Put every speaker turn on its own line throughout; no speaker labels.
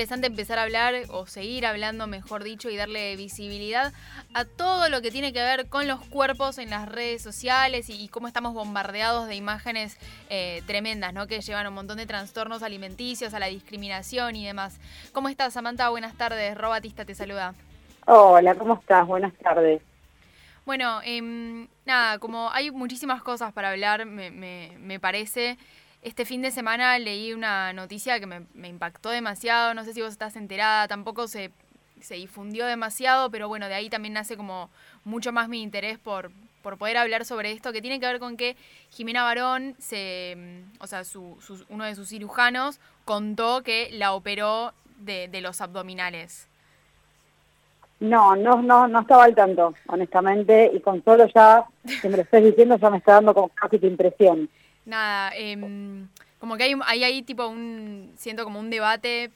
interesante empezar a hablar o seguir hablando, mejor dicho, y darle visibilidad a todo lo que tiene que ver con los cuerpos en las redes sociales y, cómo estamos bombardeados de imágenes eh, tremendas, ¿no? Que llevan un montón de trastornos alimenticios, a la discriminación y demás. ¿Cómo estás, Samantha? Buenas tardes. Robatista te saluda.
Hola, ¿cómo estás? Buenas tardes.
Bueno, em, nada, como hay muchísimas cosas para hablar, me, me parece. Este fin de semana leí una noticia que me, impactó demasiado, no sé si vos estás enterada, tampoco se, se difundió demasiado, pero bueno, de ahí también nace como mucho más mi interés por, por poder hablar sobre esto, que tiene que ver con que Jimena Barón, se, o sea, su, uno de sus cirujanos, contó que la operó de, de los abdominales.
No, no, no, no estaba al tanto, honestamente, y con solo ya que me lo estés diciendo ya me está dando como casi tu impresión
nada, em, como que hay, ahí tipo un, siento como un debate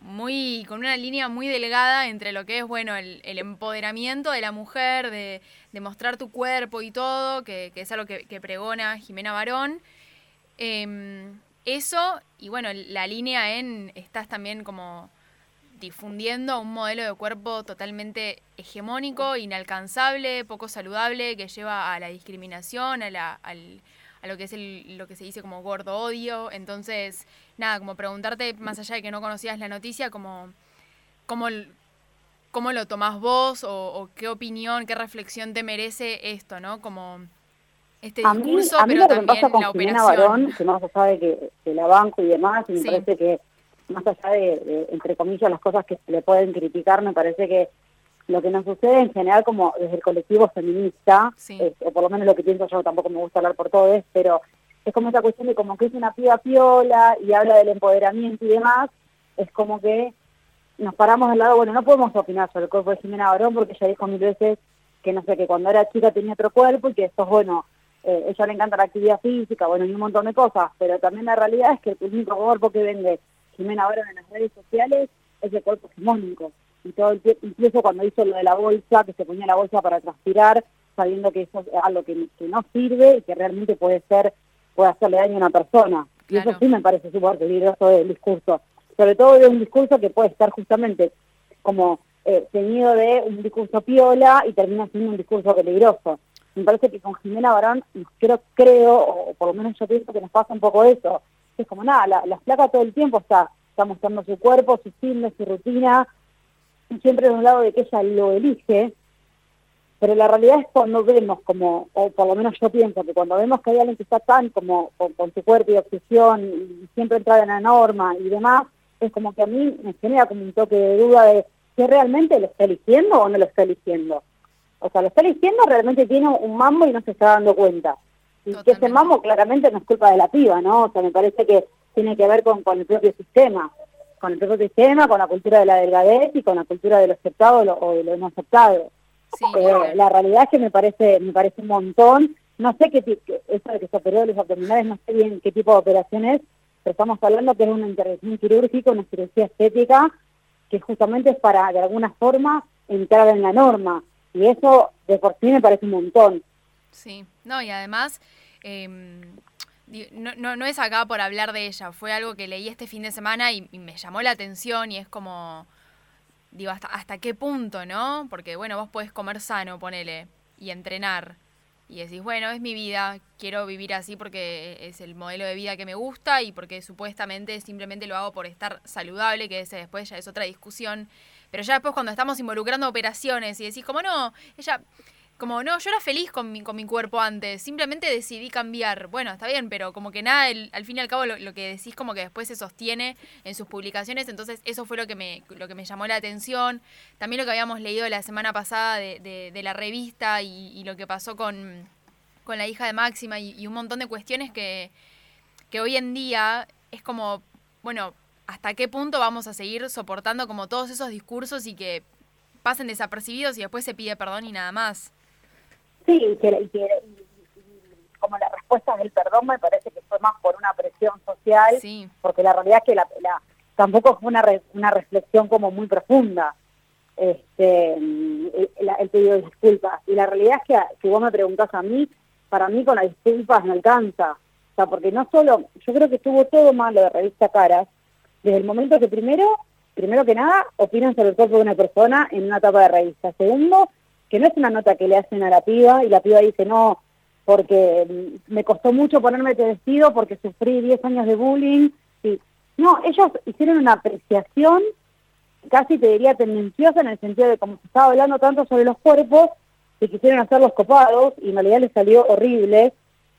muy, con una línea muy delgada entre lo que es, bueno, el, empoderamiento de la mujer, de, de, mostrar tu cuerpo y todo, que, que es algo que, que pregona Jimena Barón. Em, eso, y bueno, la línea en, estás también como difundiendo un modelo de cuerpo totalmente hegemónico, inalcanzable, poco saludable, que lleva a la discriminación, a, la, al, a lo que es el, lo que se dice como gordo odio. Entonces, nada, como preguntarte, más allá de que no conocías la noticia, como, cómo, cómo lo tomás vos o, qué opinión, qué reflexión te merece esto, ¿no? Como este discurso, pero también la operación.
Barón, que más allá de que, la banco y demás, me parece que más allá de, entre comillas, las cosas que se le pueden criticar, me parece que lo que nos sucede en general como desde el colectivo feminista, o por lo menos lo que pienso yo, tampoco me gusta hablar por todos, pero es como esa cuestión de como que es una piba piola y habla del empoderamiento y demás, es como que nos paramos al lado, bueno, no podemos opinar sobre el cuerpo de Jimena Barón porque ella dijo mil veces que no sé, que cuando era chica tenía otro cuerpo y que esto es bueno, eh, ella le encanta la actividad física, bueno, y un montón de cosas, pero también la realidad es que el único cuerpo que vende Jimena Barón en las redes sociales es el cuerpo hegemónico. Y todo el incluso cuando hizo lo de la bolsa, que se ponía la bolsa para transpirar, sabiendo que eso es algo que, no sirve y que realmente puede ser puede hacerle daño a una persona. Y eso sí me parece súper peligroso del discurso. Sobre todo de un discurso que puede estar justamente como eh, teñido de un discurso piola y termina siendo un discurso peligroso. Me parece que con Jimena Barón, creo, creo, o por lo menos yo pienso que nos pasa un poco eso, es como nada, la, la flaca todo el tiempo está, está mostrando su cuerpo, su fitness, su rutina, y siempre de un lado de que ella lo elige, pero la realidad es cuando vemos como, o por lo menos yo pienso que cuando vemos que hay alguien que está tan como con, su cuerpo y obsesión y siempre entra en la norma y demás, es como que a mí me genera como un toque de duda de si realmente lo está eligiendo o no lo está eligiendo. O sea, lo está eligiendo, realmente tiene un mambo y no se está dando cuenta. Y que ese mambo claramente no es culpa de la piba, ¿no? O sea, me parece que tiene que ver con, con el propio sistema, con el propio sistema, con la cultura de la delgadez y con la cultura de lo aceptado o de lo no aceptado. Eh, la realidad es que me parece me parece un montón. No sé qué tipo, eso de que se operó los abdominales, no sé bien qué tipo de operación es, pero estamos hablando que es una intervención quirúrgica, una cirugía estética, que justamente es para, de alguna forma, entrar en la norma. Y eso, de por sí, me parece un montón.
Sí, no, y además, em, no, no, no, es acá por hablar de ella, fue algo que leí este fin de semana y, me llamó la atención y es como, digo, hasta, hasta qué punto, ¿no? Porque, bueno, vos podés comer sano, ponele, y entrenar. Y decís, bueno, es mi vida, quiero vivir así porque es el modelo de vida que me gusta y porque supuestamente simplemente lo hago por estar saludable, que ese después ya es otra discusión. Pero ya después cuando estamos involucrando operaciones y decís, como no, ella como, no, yo era feliz con mi, con mi cuerpo antes, simplemente decidí cambiar. Bueno, está bien, pero como que nada, al fin y al cabo lo, que decís como que después se sostiene en sus publicaciones, entonces eso fue lo que me, lo que me llamó la atención. También lo que habíamos leído la semana pasada de, de, la revista y, lo que pasó con, con la hija de Máxima y, un montón de cuestiones que, que hoy en día es como, bueno, ¿hasta qué punto vamos a seguir soportando como todos esos discursos y que pasen desapercibidos y después se pide perdón y nada más?
Sí, y, que, como la respuesta del perdón me parece que fue más por una presión social, porque la realidad es que la, tampoco fue una, una reflexión como muy profunda este, el, el, pedido de disculpas. Y la realidad es que si vos me preguntás a mí, para mí con las disculpas no alcanza. O sea, porque no solo, yo creo que estuvo todo mal lo de Revista Caras, desde el momento que primero, primero que nada, opinan sobre el cuerpo de una persona en una etapa de revista. Segundo, que no es una nota que le hacen a la piba y la piba dice, no, porque mm, me costó mucho ponerme este vestido porque sufrí 10 años de bullying. Y, no, ellos hicieron una apreciación casi te diría tendenciosa en el sentido de como se estaba hablando tanto sobre los cuerpos, que quisieron hacerlos copados y en realidad les salió horrible.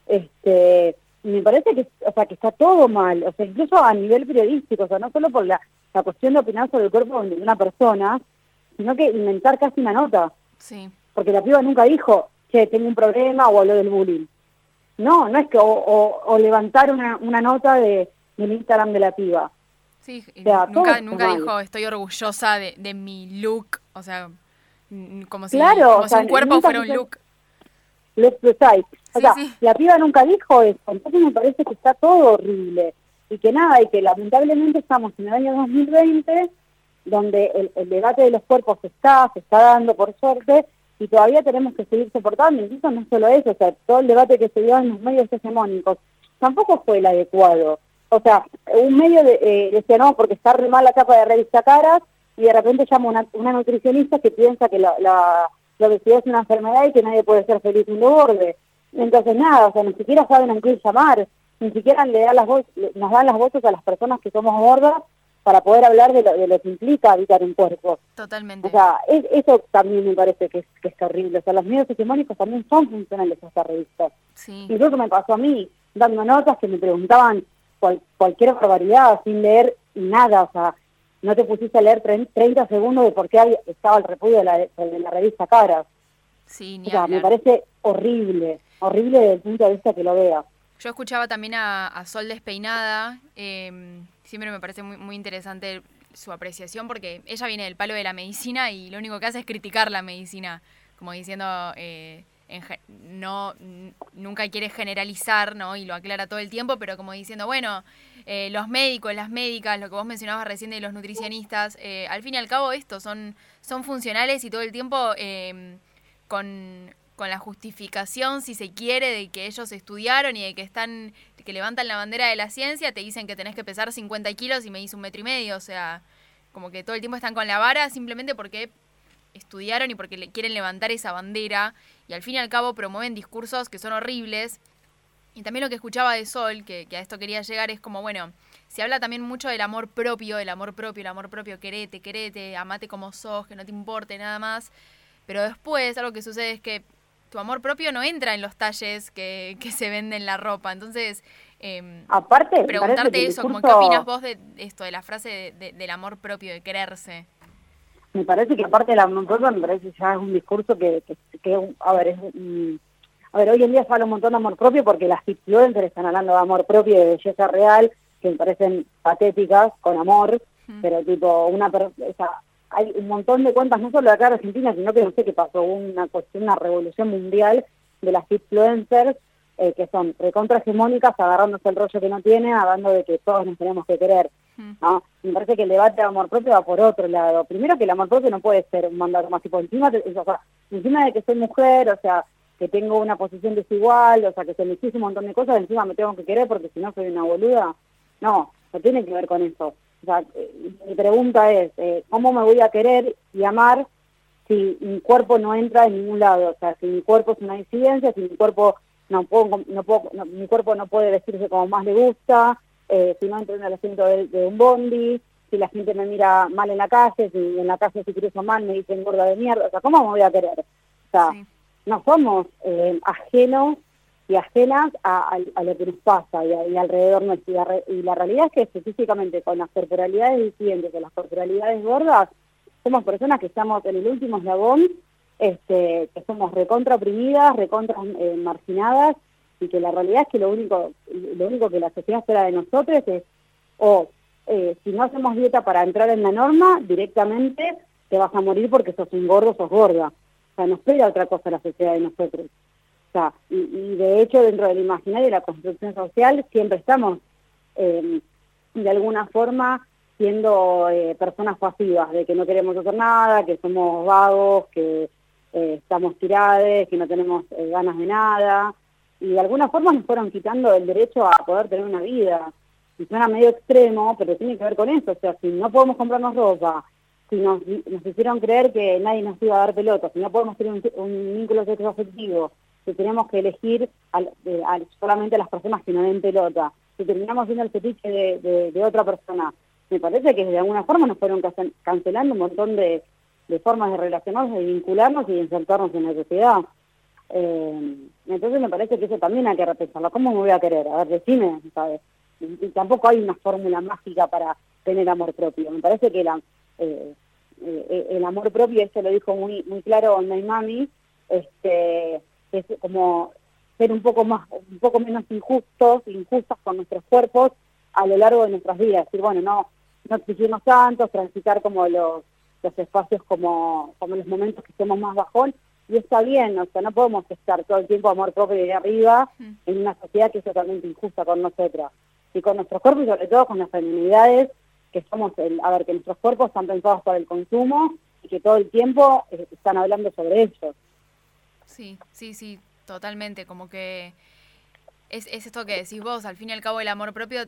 Este, me parece que, o sea, que está todo mal, o sea, incluso a nivel periodístico, o sea, no solo por la, la cuestión de opinar sobre el cuerpo de una persona, sino que inventar casi una nota.
Sí.
Porque la piba nunca dijo, che, tengo un problema o habló del bullying. No, no es que, o, o, levantar una, una nota de, del Instagram de la piba.
Sí, nunca, nunca dijo estoy orgullosa de, de, mi look, o sea, como si, como si un cuerpo fuera un look.
Look precise. O sea, la piba nunca dijo eso, entonces me parece que está todo horrible. Y que nada, y que lamentablemente estamos en el año 2020, donde el, debate de los cuerpos está, se está dando por suerte, y todavía tenemos que seguir soportando, incluso no solo eso, o sea, todo el debate que se dio en los medios hegemónicos tampoco fue el adecuado o sea, un medio de, eh, decía, no, porque está re mal la capa de revista Caras, y de repente llama una, una nutricionista que piensa que la, la, obesidad es una enfermedad y que nadie puede ser feliz en lo borde. Entonces, nada, o sea, ni siquiera saben a quién llamar, ni siquiera le dan las nos dan las voces a las personas que somos gordas para poder hablar de lo, de lo que implica habitar un cuerpo.
Totalmente.
O sea, eso también me parece que es, que es terrible. O sea, los medios hegemónicos también son funcionales a esta revista.
Sí.
Incluso me pasó a mí, dando notas que me preguntaban cualquier barbaridad sin leer nada, o sea, no te pusiste a leer 30 segundos de por qué estaba el repudio de la, de la revista Caras.
Sí,
o sea, me parece horrible, horrible desde el punto de vista que lo vea.
Yo escuchaba también a, Sol Despeinada, eh, siempre me parece muy, muy interesante su apreciación porque ella viene del palo de la medicina y lo único que hace es criticar la medicina, como diciendo... Eh, no nunca quiere generalizar, ¿no? Y lo aclara todo el tiempo, pero como diciendo, bueno, eh, los médicos, las médicas, lo que vos mencionabas recién de los nutricionistas, eh, al fin y al cabo esto son, son funcionales y todo el tiempo em, con, con, la justificación, si se quiere, de que ellos estudiaron y de que están, que levantan la bandera de la ciencia, te dicen que tenés que pesar 50 kilos y me hice un metro y medio, o sea, como que todo el tiempo están con la vara simplemente porque estudiaron y porque le quieren levantar esa bandera y al fin y al cabo promueven discursos que son horribles. Y también lo que escuchaba de Sol, que, a esto quería llegar, es como, bueno, se habla también mucho del amor propio, el amor propio, el amor propio, querete, querete, amate como sos, que no te importe nada más. Pero después algo que sucede es que tu amor propio no entra en los talles que, que se venden la ropa. Entonces, eh,
aparte
preguntarte eso, como, ¿qué opinas vos de esto, de la frase del amor propio, de quererse?
me parece que aparte de la me parece ya es un discurso que, que, a ver, es, a ver, hoy en día se habla un montón de amor propio porque las influencers están hablando de amor propio y de belleza real, que me parecen patéticas, con amor, pero tipo, una o sea, hay un montón de cuentas, no solo de acá en Argentina, sino que no sé qué pasó, una cuestión, una revolución mundial de las influencers eh, que son recontra hegemónicas, agarrándose el rollo que no tienen, hablando de que todos nos tenemos que querer. ¿no? Me parece que el debate de amor propio va por otro lado. Primero que el amor propio no puede ser un mandato más tipo, encima, encima de que soy mujer, o sea, que tengo una posición desigual, o sea, que se me hiciste un montón de cosas, encima me tengo que querer porque si no soy una boluda. No, no tiene que ver con eso. O sea, eh, mi pregunta es, eh, ¿cómo me voy a querer y amar si mi cuerpo no entra en ningún lado? O sea, si mi cuerpo es una disidencia, si mi cuerpo no puedo, no puedo, mi cuerpo no puede vestirse como más le gusta, eh, si no entro en el asiento de, un bondi, si la gente me mira mal en la calle, si en la calle si cruzo mal me dicen gorda de mierda, o sea, ¿cómo me voy a querer? O sea, no somos eh, ajenos y ajenas a, lo que nos pasa y, alrededor nuestro. Y la, realidad es que específicamente con las corporalidades disidentes, con las corporalidades gordas, somos personas que estamos en el último eslabón este, que somos recontra oprimidas, recontra eh, marginadas, y que la realidad es que lo único, lo único que la sociedad espera de nosotros es, o eh, si no hacemos dieta para entrar en la norma, directamente te vas a morir porque sos un gordo, sos gorda. O sea, no espera otra cosa la sociedad de nosotros. Sea, y, de hecho dentro del imaginario de la construcción social siempre estamos eh, de alguna forma siendo personas pasivas, de que no queremos hacer nada, que somos vagos, que eh, estamos tirados, que no tenemos eh, ganas de nada, y de alguna forma nos fueron quitando el derecho a poder tener una vida. y suena medio extremo, pero tiene que ver con eso, o sea, si no podemos comprarnos ropa, si nos, hicieron creer que nadie nos iba a dar pelota, si no podemos tener un, vínculo sexo afectivo, si tenemos que elegir solamente a las personas que no den pelota, si terminamos viendo el fetiche de, otra persona, me parece que de alguna forma nos fueron cancelando un montón de, formas de relacionarnos, de vincularnos y de insertarnos en la sociedad. Eh, entonces me parece que eso también hay que repensarlo. ¿Cómo me voy a querer? A ver, decime, ¿sabes? Y, tampoco hay una fórmula mágica para tener amor propio. Me parece que la, eh, eh, el amor propio, esto lo dijo muy muy claro My Mami, este, es como ser un poco más, un poco menos injustos, injustas con nuestros cuerpos a lo largo de nuestras vidas. Decir, bueno, no, no exigirnos tantos, transitar como los, los espacios como, como los momentos que estemos más bajón, y está bien, o sea, no podemos estar todo el tiempo amor propio de arriba mm. en una sociedad que es totalmente injusta con nosotras. Y con nuestros cuerpos y sobre todo con las feminidades, que somos, el, a ver, que nuestros cuerpos están pensados para el consumo y que todo el tiempo eh, están hablando sobre ellos.
Sí, sí, sí, totalmente, como que es, es esto que decís vos, al fin y al cabo el amor propio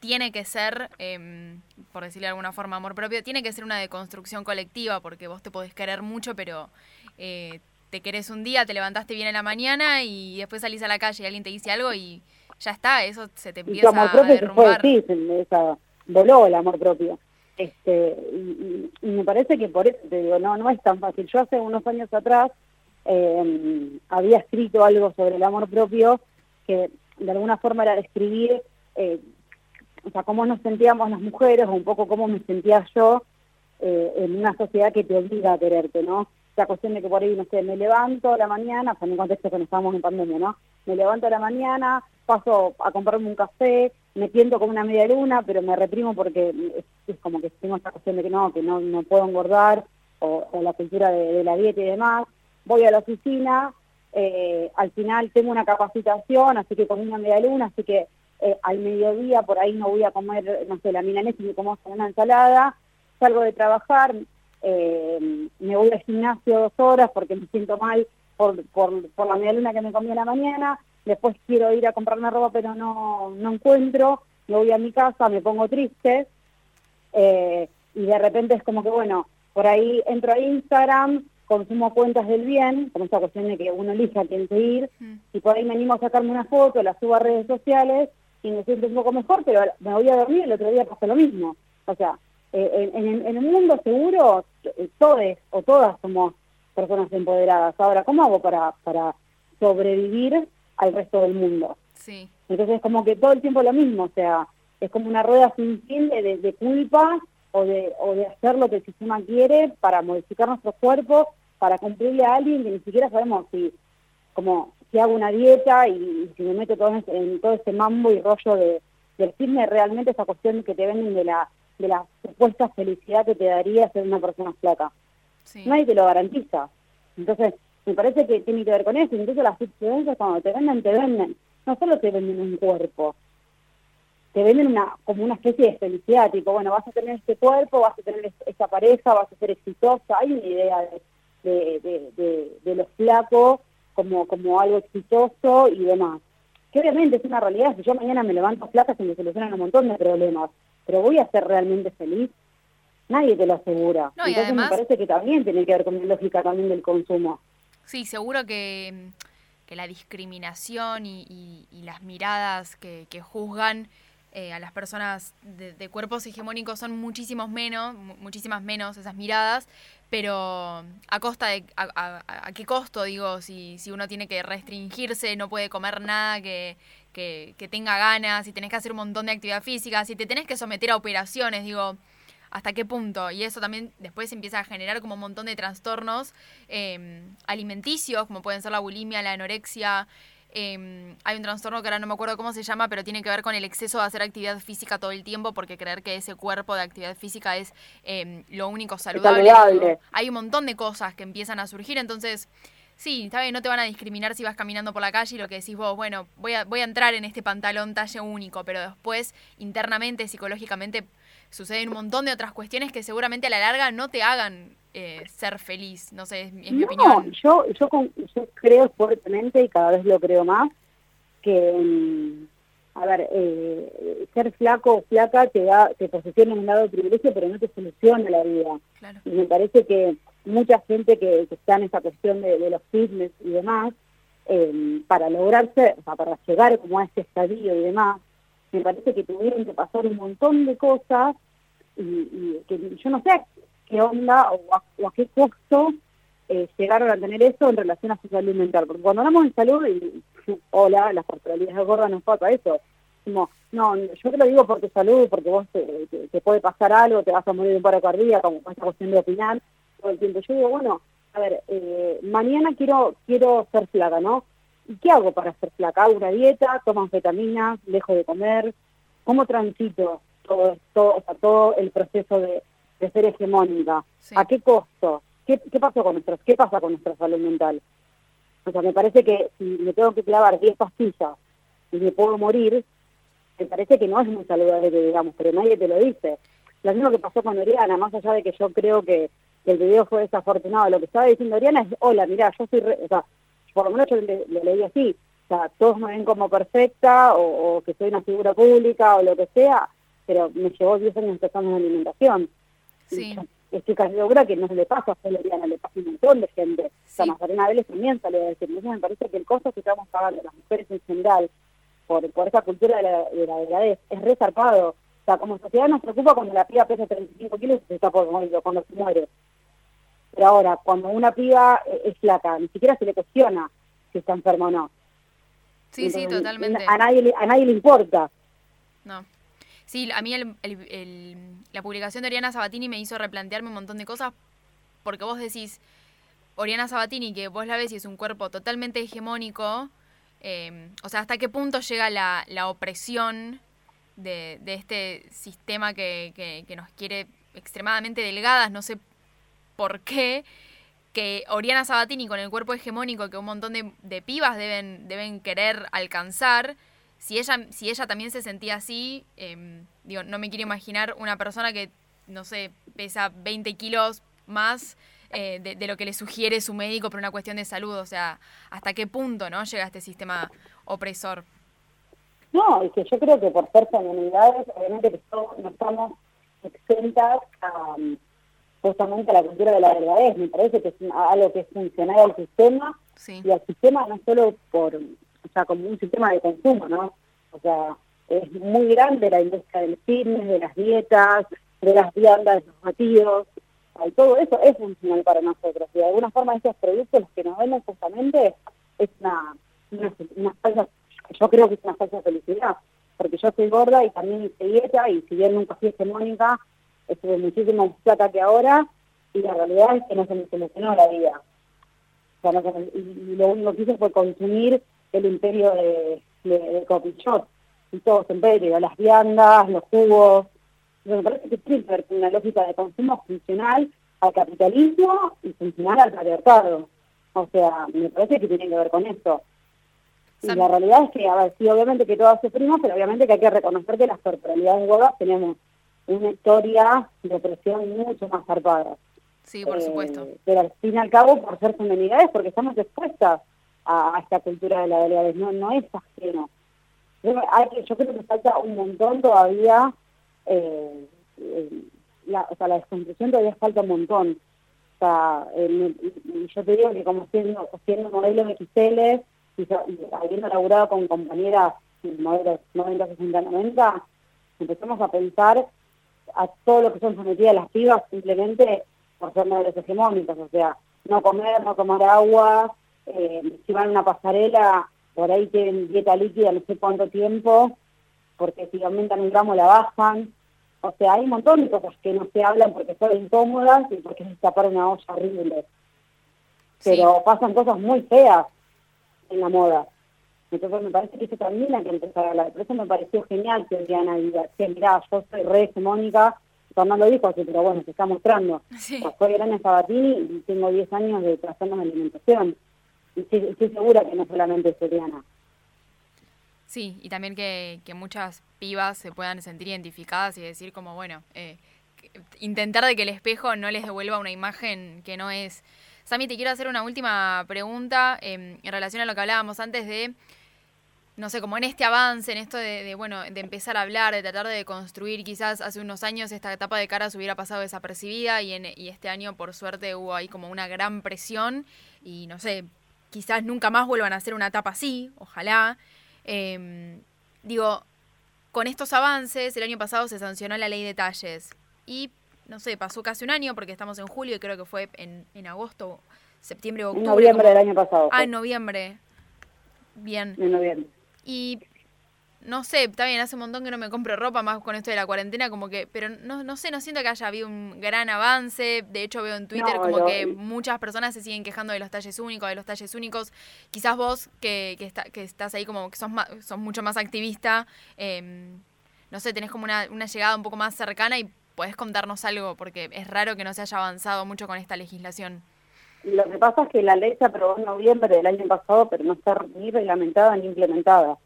tiene que ser, em, por decirle de alguna forma, amor propio, tiene que ser una deconstrucción colectiva, porque vos te podés querer mucho, pero eh, te querés un día, te levantaste bien en la mañana y después salís a la calle y alguien te dice algo y ya está, eso se te empieza
amor propio a derrumbar. Se fue, esa, voló el amor propio. Este, y, me parece que por eso te digo, no, no es tan fácil. Yo hace unos años atrás eh, había escrito algo sobre el amor propio que de alguna forma era describir, eh, o sea, cómo nos sentíamos las mujeres, o un poco cómo me sentía yo eh, en una sociedad que te obliga a quererte, ¿no? la cuestión de que por ahí, no sé, me levanto a la mañana, o sea, en un contexto que no estábamos en pandemia, ¿no? Me levanto a la mañana, paso a comprarme un café, me siento como una media luna, pero me reprimo porque es, como que tengo esta cuestión de que no, que no, no puedo engordar, o, la cultura de, la dieta y demás. Voy a la oficina, eh, al final tengo una capacitación, así que con una media luna, así que eh, al mediodía por ahí no voy a comer, no sé, la milanesa, sino como una ensalada, salgo de trabajar, eh, me voy al gimnasio dos horas porque me siento mal por, la media luna que me comí en la mañana, después quiero ir a comprarme ropa pero no, no encuentro, me voy a mi casa, me pongo triste, y de repente es como que, bueno, por ahí entro a Instagram, consumo cuentas del bien, como esta cuestión de que uno elija a quién seguir, mm. y por ahí me animo a sacarme una foto, la subo a redes sociales, y me siento un poco mejor, pero me voy a dormir, el otro día pasa lo mismo. O sea, eh, en, el mundo seguro, eh, todos o todas somos personas empoderadas. Ahora, ¿cómo hago para, para sobrevivir al resto del mundo? Sí. Entonces, como que todo el tiempo lo mismo, o sea, es como una rueda sin fin de, de, culpa o de, o de hacer lo que el sistema quiere para modificar nuestro cuerpo, para cumplirle a alguien que ni siquiera sabemos si, como, si hago una dieta y, si me meto todo en, en, todo ese mambo y rollo de, del fitness, realmente esa cuestión que te venden de la de la supuesta felicidad que te daría ser una persona flaca. Nadie te lo garantiza. Entonces, me parece que tiene que ver con eso. Incluso las influencias cuando te venden, te venden. No solo te venden un cuerpo, te venden una como una especie de felicidad, tipo, bueno, vas a tener este cuerpo, vas a tener esta pareja, vas a ser exitosa. Hay una idea de, de, de, de, los flacos como, como algo exitoso y demás. Que obviamente es una realidad. Si yo mañana me levanto flaca, se me solucionan un montón de problemas pero voy a ser realmente feliz, nadie te lo asegura. Entonces me parece que también tiene que ver con la lógica también del consumo.
Sí, seguro que, que la discriminación y, las miradas que, juzgan eh, a las personas de, cuerpos hegemónicos son muchísimos menos, muchísimas menos esas miradas, pero a costa de, a, qué costo, digo, si, si uno tiene que restringirse, no puede comer nada que, que, tenga ganas, si tenés que hacer un montón de actividad física, si te tenés que someter a operaciones, digo, hasta qué punto. Y eso también después empieza a generar como un montón de trastornos em, alimenticios, como pueden ser la bulimia, la anorexia. Em, hay un trastorno que ahora no me acuerdo cómo se llama, pero tiene que ver con el exceso de hacer actividad física todo el tiempo, porque creer que ese cuerpo de actividad física es em, lo único saludable. Hay un montón de cosas que empiezan a surgir, entonces Sí, está bien, no te van a discriminar si vas caminando por la calle y lo que decís vos, bueno, voy a, voy a entrar en este pantalón talle único, pero después internamente, psicológicamente, suceden un montón de otras cuestiones que seguramente a la larga no te hagan eh, ser feliz, no sé, es, mi opinión.
Yo, yo, yo creo fuertemente y cada vez lo creo más que, a ver, eh, ser flaco o flaca te da, te posiciona en un lado de privilegio, pero no te soluciona la vida. Y me parece que mucha gente que, está en esa cuestión de, los fitness y demás, eh, para lograrse, o sea, para llegar como a ese estadio y demás, me parece que tuvieron que pasar un montón de cosas y, que yo no sé qué onda o a, qué costo eh, llegaron a tener eso en relación a su salud mental. Porque cuando hablamos de salud, y, hola, las corporalidades gordas nos pasa eso. Como, no, yo te lo digo por tu salud, porque vos te, puede pasar algo, te vas a morir de un paro como esta cuestión de opinar todo el tiempo. Yo digo, bueno, a ver, eh, mañana quiero quiero ser flaca, ¿no? ¿Y qué hago para ser flaca? ¿Hago una dieta? ¿Tomo anfetaminas? ¿Dejo de comer? ¿Cómo transito todo, todo, o todo el proceso de, ser hegemónica? ¿A qué costo? ¿Qué, qué, pasó con nuestros, ¿Qué pasa con nuestra salud mental? O sea, me parece que si me tengo que clavar 10 pastillas y me puedo morir, me parece que no es muy saludable, digamos, pero nadie te lo dice. Lo mismo que pasó con Oriana, más allá de que yo creo que, el video fue desafortunado, lo que estaba diciendo Oriana es, hola, mira, yo soy, o sea, por lo menos yo lo leí así, o sea, todos me ven como perfecta o, que soy una figura pública o lo que sea, pero me llevó 10 años empezando en alimentación. Sí. estoy casi segura que no se le pasa a Oriana, le pasa a un montón de gente. O sea, Magdalena Vélez también salió a decir. Entonces me parece que el costo que estamos pagando las mujeres en general por, por esa cultura de la, de la delgadez es resarpado. O sea, como sociedad nos preocupa cuando la piba pesa 35 kilos y se está por morir, cuando se muere. Pero ahora, cuando una piba eh, es flaca, ni siquiera se le cuestiona si está enferma o no.
Sí, sí, totalmente.
A nadie, a nadie le importa.
No. Sí, a mí la publicación de Oriana Sabatini me hizo replantearme un montón de cosas, porque vos decís, Oriana Sabatini, que vos la ves y es un cuerpo totalmente hegemónico, eh, o sea, hasta qué punto llega la, opresión de, este sistema que, nos quiere extremadamente delgadas, no sé por qué que Oriana Sabatini con el cuerpo hegemónico que un montón de, pibas deben querer alcanzar, si ella, si ella también se sentía así, em, digo, no me quiero imaginar una persona que, no sé, pesa 20 kilos más eh, de, lo que le sugiere su médico por una cuestión de salud, o sea, hasta qué punto no llega este sistema opresor.
No, es que yo creo que por ser comunidades, obviamente que no estamos exentas a justamente la cultura de la delgadez. Me parece que es algo que es funcional al sistema y al sistema no solo por, o sea, como un sistema de consumo, ¿no? O sea, es muy grande la industria del fitness, de las dietas, de las viandas, de los batidos, y todo eso es funcional para nosotros. Y de alguna forma esos productos los que nos venden justamente es una, una, falsa, yo creo que es una falsa felicidad, porque yo soy gorda y también hice dieta y si bien nunca fui hegemónica, estuve muchísimo plata que ahora y la realidad es que no se me solucionó la vida. O sea, y lo único que hice fue consumir el imperio de, de, shop y todo ese imperio, las viandas, los jugos. me parece que con una lógica de consumo funcional al capitalismo y funcional al patriarcado. O sea, me parece que tiene que ver con eso. Y la realidad es que, a ver, sí, obviamente que todas sufrimos, pero obviamente que hay que reconocer que las corporalidades gordas tenemos una historia de opresión mucho más zarpada.
Sí, por supuesto.
Eh, pero al fin y al cabo, por ser feminidades, porque estamos expuestas a, esta cultura de la delgadez, no, no es ajeno. Yo, yo creo que falta un montón todavía, eh, la, o sea, la desconstrucción todavía falta un montón. O sea, yo te digo que como siendo, siendo modelo de XL y, habiendo laburado con compañeras modelos 90, 60, 90, empezamos a pensar a todo lo que son sometidas las pibas simplemente por ser modelos hegemónicos, o sea, no comer, no tomar agua, eh, si van a una pasarela, por ahí tienen dieta líquida no sé cuánto tiempo, porque si aumentan un gramo la bajan, o sea, hay un montón de cosas que no se hablan porque son incómodas y porque se escapar una olla horrible. Pero pasan cosas muy feas en la moda. Entonces me parece que eso también hay que empezar a hablar. Por eso me pareció genial que Diana diga, que mirá, yo soy re hegemónica, no lo dijo así, pero bueno, se está mostrando. Sí. soy Elena Sabatini y tengo 10 años de trastorno de alimentación. Y estoy, segura que no solamente es Diana.
Sí, y también que, que muchas pibas se puedan sentir identificadas y decir como, bueno, eh, intentar de que el espejo no les devuelva una imagen que no es. Sami, te quiero hacer una última pregunta em, en relación a lo que hablábamos antes de no sé, como en este avance, en esto de, bueno, de empezar a hablar, de tratar de construir, quizás hace unos años esta etapa de caras hubiera pasado desapercibida y, en, y este año por suerte hubo ahí como una gran presión y no sé, quizás nunca más vuelvan a hacer una etapa así, ojalá. Em, digo, con estos avances, el año pasado se sancionó la ley de talles y, no sé, pasó casi un año porque estamos en julio y creo que fue en, en agosto, septiembre o octubre.
En noviembre del año pasado.
Ah, en noviembre. Bien.
En noviembre.
Y no sé, está bien, hace un montón que no me compro ropa más con esto de la cuarentena, como que, pero no, no sé, no siento que haya habido un gran avance. De hecho, veo en Twitter como que muchas personas se siguen quejando de los talles únicos, de los talles únicos. Quizás vos, que, que, está, que estás ahí como que sos, sos mucho más activista, em, no sé, tenés como una, una llegada un poco más cercana y podés contarnos algo, porque es raro que no se haya avanzado mucho con esta legislación.
Lo que pasa es que la ley se aprobó en noviembre del año pasado, pero no está ni reglamentada ni implementada,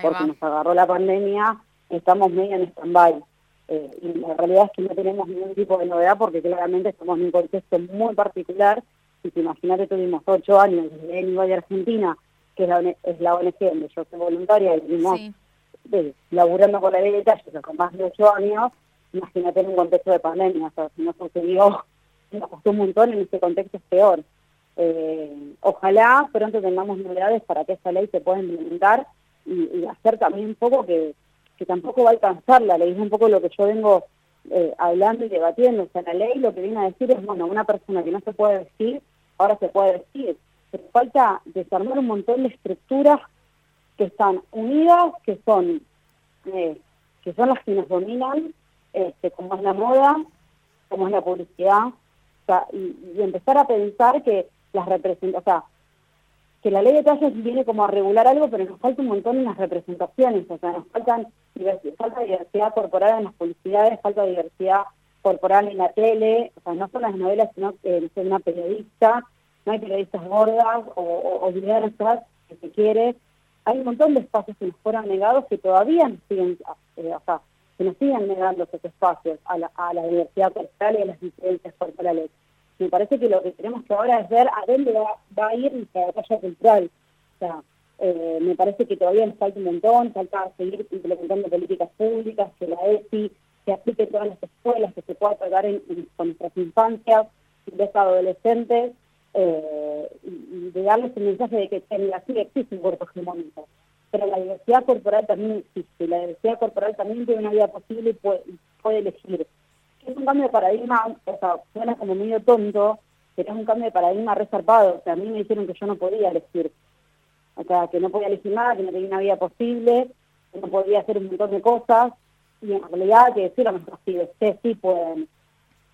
porque nos agarró la pandemia, estamos medio en stand-by. Eh, y la realidad es que no tenemos ningún tipo de novedad porque claramente estamos en un contexto muy particular. Y si imagínate, tuvimos ocho años desde ENIVA de Argentina, que es la, es la ONG donde yo soy voluntaria, y vivimos eh, laburando con la ley de talles con más de ocho años, imagínate en un contexto de pandemia, o sea, si no sucedió nos costó un montón en este contexto es peor. Eh, ojalá pronto tengamos novedades para que esta ley se pueda implementar y, hacer también un poco que, que tampoco va a alcanzar la ley, es un poco lo que yo vengo eh, hablando y debatiendo. O sea, la ley lo que viene a decir es, bueno, una persona que no se puede vestir, ahora se puede vestir. Pero falta desarmar un montón de estructuras que están unidas, que son, eh, que son las que nos dominan, este, como es la moda, como es la publicidad, y, empezar a pensar que las representa, o sea, que la ley de talles viene como a regular algo, pero nos falta un montón en las representaciones, o sea, nos faltan diversidad, falta diversidad corporal en las publicidades, falta diversidad corporal en la tele, o sea, no son las novelas, sino no sé, una periodista, no hay periodistas gordas o, o, diversas, que se quiere. Hay un montón de espacios que nos fueron negados que todavía nos siguen, eh, o sea, que nos siguen negando esos espacios a la, a la diversidad corporal y a las diferencias corporales. Me parece que lo que tenemos que ahora es ver a dónde va, a ir nuestra batalla cultural. O sea, eh, me parece que todavía nos falta un montón, falta seguir implementando políticas públicas, que la ESI se aplique en todas las escuelas, que se pueda tratar en, con nuestras infancias, de adolescentes, eh, y, de darles el mensaje de que en la sí existe un cuerpo hegemónico pero la diversidad corporal también existe, la diversidad corporal también tiene una vida posible y puede, puede elegir. Es un cambio de paradigma, o sea, suena como medio tonto, pero es un cambio de paradigma resarpado, o sea, a mí me dijeron que yo no podía elegir, o sea, que no podía elegir nada, que no tenía una vida posible, que no podía hacer un montón de cosas, y en realidad que decir a nuestros pibes, ustedes sí pueden,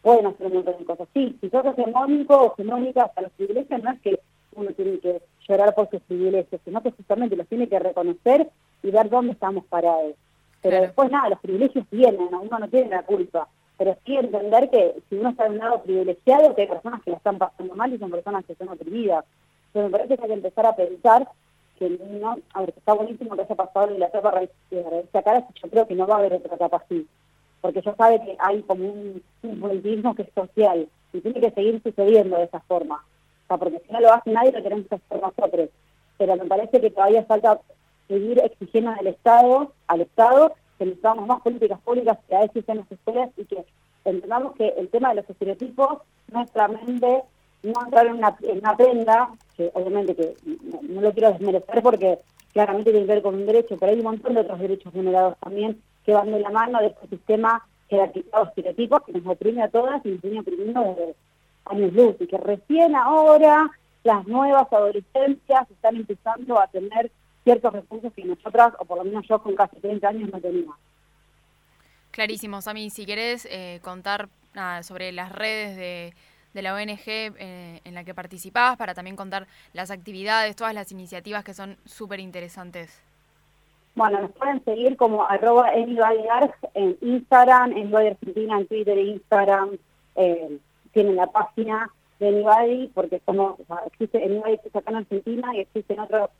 pueden hacer un montón de cosas. Sí, si sos hegemónico o hegemónica, hasta los privilegios no es que uno tiene que llorar por sus privilegios, sino que justamente los tiene que reconocer y ver dónde estamos parados. Pero después nada, los privilegios vienen, uno no tiene la culpa, pero sí entender que si uno está de un lado privilegiado, que hay personas que la están pasando mal y son personas que son oprimidas. Pero me parece que hay que empezar a pensar que no, a ver, está buenísimo que haya pasado en la etapa de esta cara, yo creo que no va a haber otra etapa así, porque yo sabe que hay como un, un que es social y tiene que seguir sucediendo de esa forma porque si no lo hace nadie lo tenemos que hacer nosotros. Pero me parece que todavía falta seguir exigiendo al Estado, al Estado, que necesitamos más políticas públicas que a veces en las escuelas y que entendamos que el tema de los estereotipos no es solamente no entrar en una, en una prenda, que obviamente que no, lo quiero desmerecer porque claramente tiene que ver con un derecho, pero hay un montón de otros derechos generados también que van de la mano de este sistema jerarquizado estereotipos que nos oprime a todas y nos viene oprimiendo desde años luz y que recién ahora las nuevas adolescencias están empezando a tener ciertos recursos que nosotras, o por lo menos yo con casi 30 años, no tenía.
Clarísimo, Sami, si querés eh, contar sobre las redes de, de la ONG eh, en la que participás, para también contar las actividades, todas las iniciativas que son súper interesantes.
Bueno, nos pueden seguir como arroba en Instagram, en Argentina, en Twitter, Instagram, eh, tienen la página de Anybody, porque como existe Anybody existe acá en Argentina y existe en otros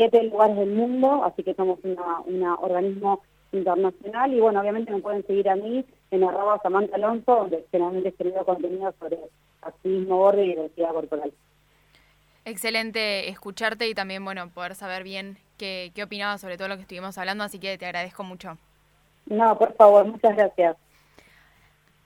siete lugares del mundo, así que somos un organismo internacional y bueno, obviamente me pueden seguir a mí en arroba Samantha Alonso, donde generalmente escribo contenido sobre activismo borde y diversidad corporal.
Excelente escucharte y también, bueno, poder saber bien qué, qué opinaba sobre todo lo que estuvimos hablando, así que te agradezco mucho.
No, por favor, muchas gracias.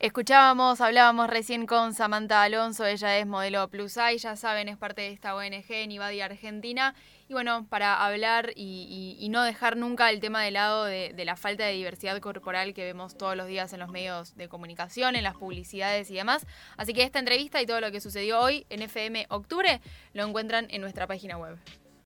Escuchábamos, hablábamos recién con Samantha Alonso, ella es modelo Plus Size, ya saben, es parte de esta ONG Nivadi Argentina. Y bueno, para hablar y, no dejar nunca el tema de lado de, de, la falta de diversidad corporal que vemos todos los días en los medios de comunicación, en las publicidades y demás. Así que esta entrevista y todo lo que sucedió hoy en FM Octubre lo encuentran en nuestra página web.